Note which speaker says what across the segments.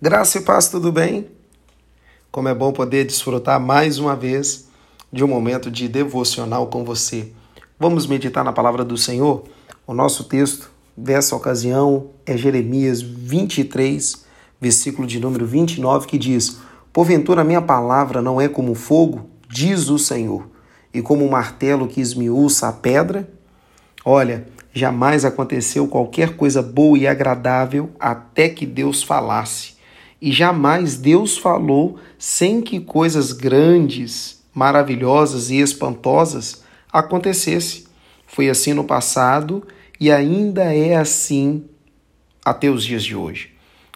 Speaker 1: Graça e paz, tudo bem? Como é bom poder desfrutar mais uma vez de um momento de devocional com você. Vamos meditar na palavra do Senhor? O nosso texto dessa ocasião é Jeremias 23, versículo de número 29, que diz: Porventura minha palavra não é como fogo, diz o Senhor, e como um martelo que esmiuça a pedra? Olha, jamais aconteceu qualquer coisa boa e agradável até que Deus falasse e jamais Deus falou sem que coisas grandes, maravilhosas e espantosas acontecesse. Foi assim no passado e ainda é assim até os dias de hoje.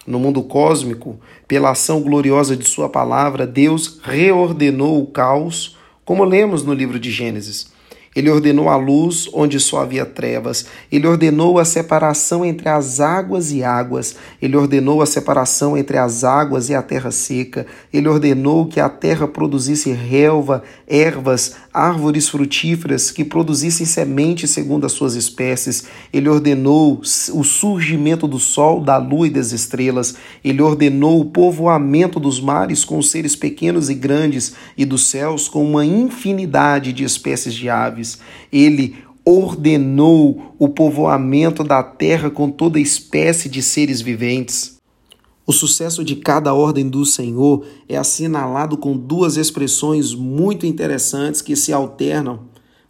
Speaker 1: No mundo cósmico, pela ação gloriosa de Sua palavra, Deus reordenou o caos, como lemos no livro de Gênesis. Ele ordenou a luz onde só havia trevas. Ele ordenou a separação entre as águas e águas. Ele ordenou a separação entre as águas e a terra seca. Ele ordenou que a terra produzisse relva, ervas, árvores frutíferas que produzissem sementes segundo as suas espécies. Ele ordenou o surgimento do sol, da lua e das estrelas. Ele ordenou o povoamento dos mares com seres pequenos e grandes e dos céus com uma infinidade de espécies de aves. Ele ordenou o povoamento da terra com toda espécie de seres viventes. O sucesso de cada ordem do Senhor é assinalado com duas expressões muito interessantes que se alternam.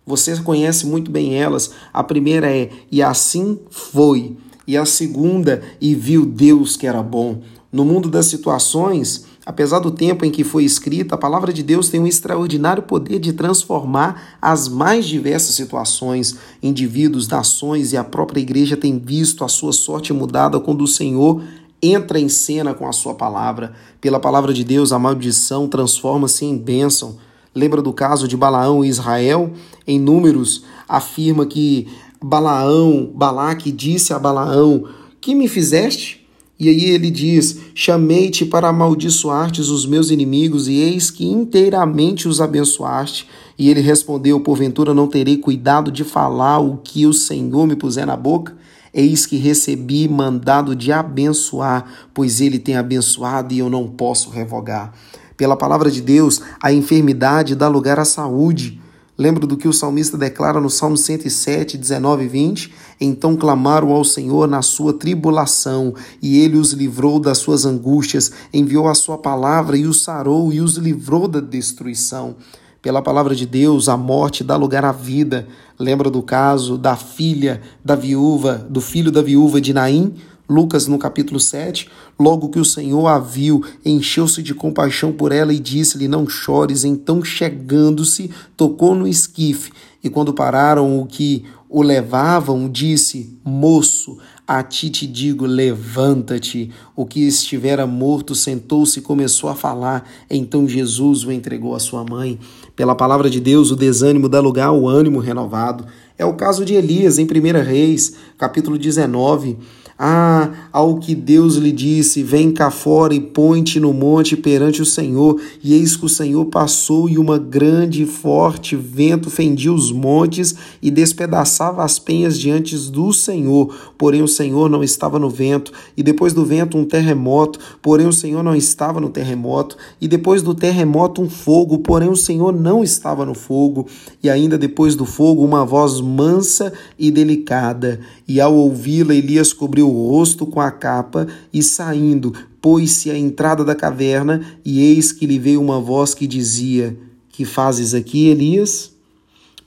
Speaker 1: Você conhece muito bem elas. A primeira é e assim foi, e a segunda e viu Deus que era bom. No mundo das situações, apesar do tempo em que foi escrita, a palavra de Deus tem um extraordinário poder de transformar as mais diversas situações. Indivíduos, nações e a própria igreja têm visto a sua sorte mudada quando o Senhor entra em cena com a sua palavra. Pela palavra de Deus, a maldição transforma-se em bênção. Lembra do caso de Balaão e Israel? Em Números, afirma que Balaão, Balaque disse a Balaão: Que me fizeste? E aí ele diz: Chamei-te para amaldiçoar-te os meus inimigos, e eis que inteiramente os abençoaste. E ele respondeu: Porventura não terei cuidado de falar o que o Senhor me puser na boca? Eis que recebi mandado de abençoar, pois ele tem abençoado e eu não posso revogar. Pela palavra de Deus, a enfermidade dá lugar à saúde. Lembra do que o salmista declara no Salmo 107, 19 e 20? Então clamaram ao Senhor na sua tribulação, e ele os livrou das suas angústias, enviou a sua palavra e os sarou e os livrou da destruição. Pela palavra de Deus, a morte dá lugar à vida. Lembra do caso da filha da viúva, do filho da viúva de Naim? Lucas, no capítulo 7, logo que o Senhor a viu, encheu-se de compaixão por ela e disse-lhe: Não chores. Então, chegando-se, tocou no esquife, e quando pararam o que o levavam, disse: Moço, a ti te digo, levanta-te. O que estivera morto sentou-se e começou a falar. Então Jesus o entregou à sua mãe. Pela palavra de Deus, o desânimo dá lugar ao ânimo renovado. É o caso de Elias em 1 Reis, capítulo 19. Ah, ao que Deus lhe disse: Vem cá fora e põe-te no monte perante o Senhor. E eis que o Senhor passou, e uma grande e forte vento fendia os montes e despedaçava as penhas diante do Senhor. Porém, o Senhor não estava no vento. E depois do vento, um terremoto. Porém, o Senhor não estava no terremoto. E depois do terremoto, um fogo. Porém, o Senhor não estava no fogo. E ainda depois do fogo, uma voz mansa e delicada. E ao ouvi-la, Elias cobriu o rosto com a capa e saindo, pôs-se à entrada da caverna, e eis que lhe veio uma voz que dizia: Que fazes aqui, Elias?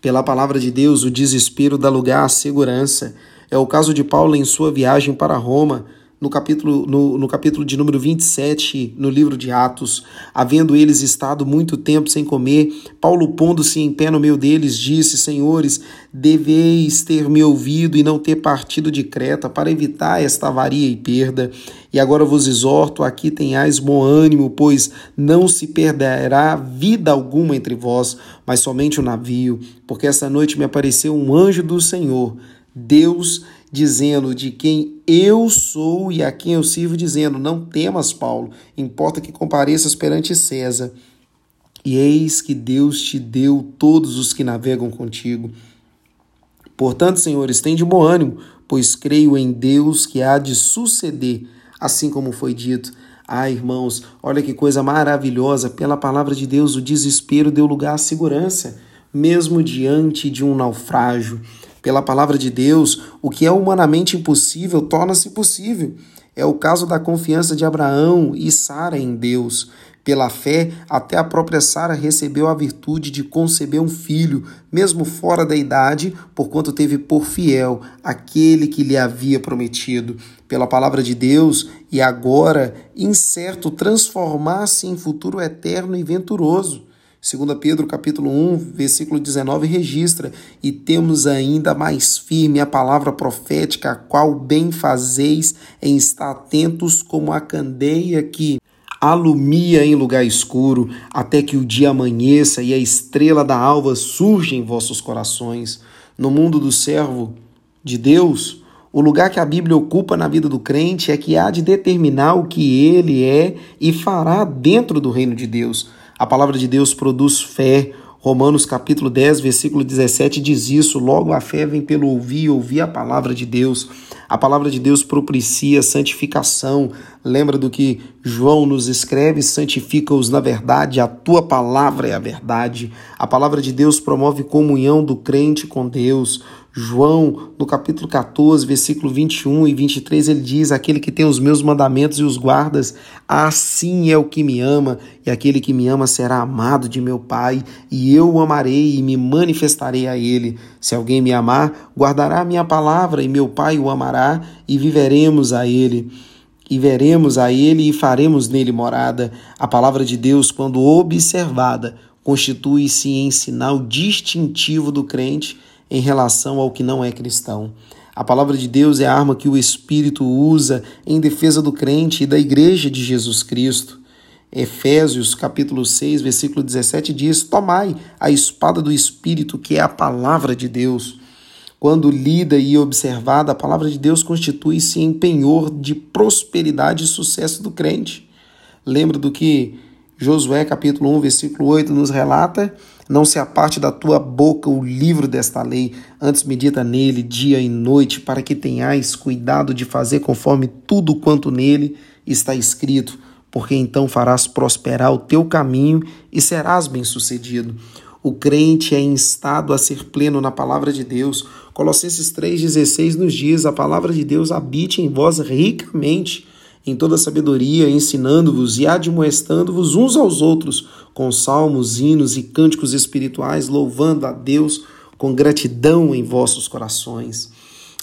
Speaker 1: Pela palavra de Deus, o desespero dá lugar à segurança. É o caso de Paulo em sua viagem para Roma no capítulo, no, no capítulo de número 27, no livro de Atos, havendo eles estado muito tempo sem comer, Paulo, pondo-se em pé no meio deles, disse: Senhores, deveis ter me ouvido e não ter partido de Creta para evitar esta avaria e perda. E agora vos exorto: aqui tenhais bom ânimo, pois não se perderá vida alguma entre vós, mas somente o navio, porque esta noite me apareceu um anjo do Senhor. Deus dizendo de quem eu sou e a quem eu sirvo, dizendo: Não temas, Paulo, importa que compareças perante César. E eis que Deus te deu todos os que navegam contigo. Portanto, senhores, tem de bom ânimo, pois creio em Deus que há de suceder, assim como foi dito. Ah, irmãos, olha que coisa maravilhosa! Pela palavra de Deus, o desespero deu lugar à segurança, mesmo diante de um naufrágio. Pela palavra de Deus, o que é humanamente impossível torna-se possível. É o caso da confiança de Abraão e Sara em Deus. Pela fé, até a própria Sara recebeu a virtude de conceber um filho, mesmo fora da idade, porquanto teve por fiel aquele que lhe havia prometido. Pela palavra de Deus, e agora, incerto, transformar-se em futuro eterno e venturoso. 2 Pedro capítulo 1, versículo 19 registra: "E temos ainda mais firme a palavra profética, a qual bem fazeis em estar atentos como a candeia que alumia em lugar escuro, até que o dia amanheça e a estrela da alva surja em vossos corações. No mundo do servo de Deus, o lugar que a Bíblia ocupa na vida do crente é que há de determinar o que ele é e fará dentro do reino de Deus. A palavra de Deus produz fé, Romanos capítulo 10, versículo 17 diz isso: logo a fé vem pelo ouvir ouvir a palavra de Deus. A palavra de Deus propicia santificação. Lembra do que João nos escreve: santifica-os na verdade, a tua palavra é a verdade. A palavra de Deus promove comunhão do crente com Deus. João, no capítulo 14, versículo 21 e 23, ele diz: Aquele que tem os meus mandamentos e os guardas, assim é o que me ama, e aquele que me ama será amado de meu Pai, e eu o amarei e me manifestarei a ele. Se alguém me amar, guardará a minha palavra, e meu Pai o amará, e viveremos a ele. E veremos a ele e faremos nele morada. A palavra de Deus, quando observada, constitui-se em sinal distintivo do crente em relação ao que não é cristão. A palavra de Deus é a arma que o Espírito usa em defesa do crente e da igreja de Jesus Cristo. Efésios capítulo 6, versículo 17 diz: Tomai a espada do Espírito, que é a palavra de Deus. Quando lida e observada, a palavra de Deus constitui-se em penhor de prosperidade e sucesso do crente. Lembra do que Josué capítulo 1, versículo 8 nos relata: Não se aparte da tua boca o livro desta lei, antes medita nele dia e noite, para que tenhais cuidado de fazer conforme tudo quanto nele está escrito, porque então farás prosperar o teu caminho e serás bem-sucedido. O crente é instado a ser pleno na palavra de Deus. Colossenses 3,16 nos diz: A palavra de Deus habite em vós ricamente em toda sabedoria, ensinando-vos e admoestando-vos uns aos outros com salmos, hinos e cânticos espirituais, louvando a Deus com gratidão em vossos corações.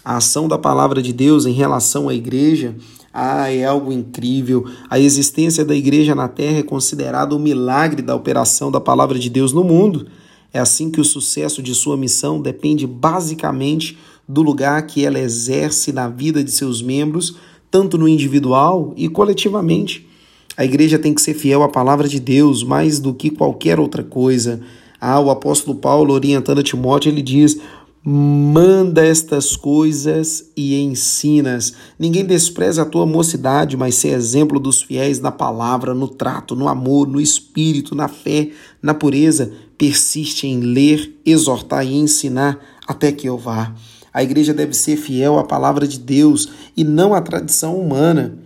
Speaker 1: A ação da palavra de Deus em relação à igreja ah, é algo incrível. A existência da igreja na terra é considerada o um milagre da operação da palavra de Deus no mundo. É assim que o sucesso de sua missão depende basicamente do lugar que ela exerce na vida de seus membros tanto no individual e coletivamente. A igreja tem que ser fiel à palavra de Deus mais do que qualquer outra coisa. Ah, o apóstolo Paulo, orientando a Timóteo, ele diz: Manda estas coisas e ensinas. Ninguém despreza a tua mocidade, mas ser exemplo dos fiéis na palavra, no trato, no amor, no espírito, na fé, na pureza. Persiste em ler, exortar e ensinar até que eu vá. A igreja deve ser fiel à palavra de Deus e não à tradição humana.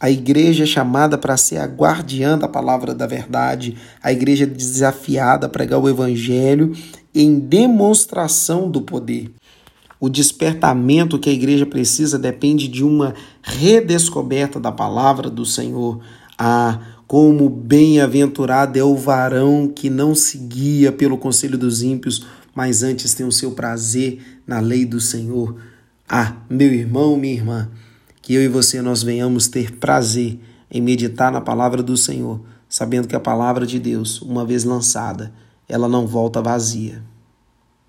Speaker 1: A igreja é chamada para ser a guardiã da palavra da verdade. A igreja é desafiada a pregar o evangelho em demonstração do poder. O despertamento que a igreja precisa depende de uma redescoberta da palavra do Senhor. Ah, como bem-aventurado é o varão que não se guia pelo conselho dos ímpios, mas antes tem o seu prazer na lei do Senhor. Ah, meu irmão, minha irmã, que eu e você nós venhamos ter prazer em meditar na palavra do Senhor, sabendo que a palavra de Deus, uma vez lançada, ela não volta vazia.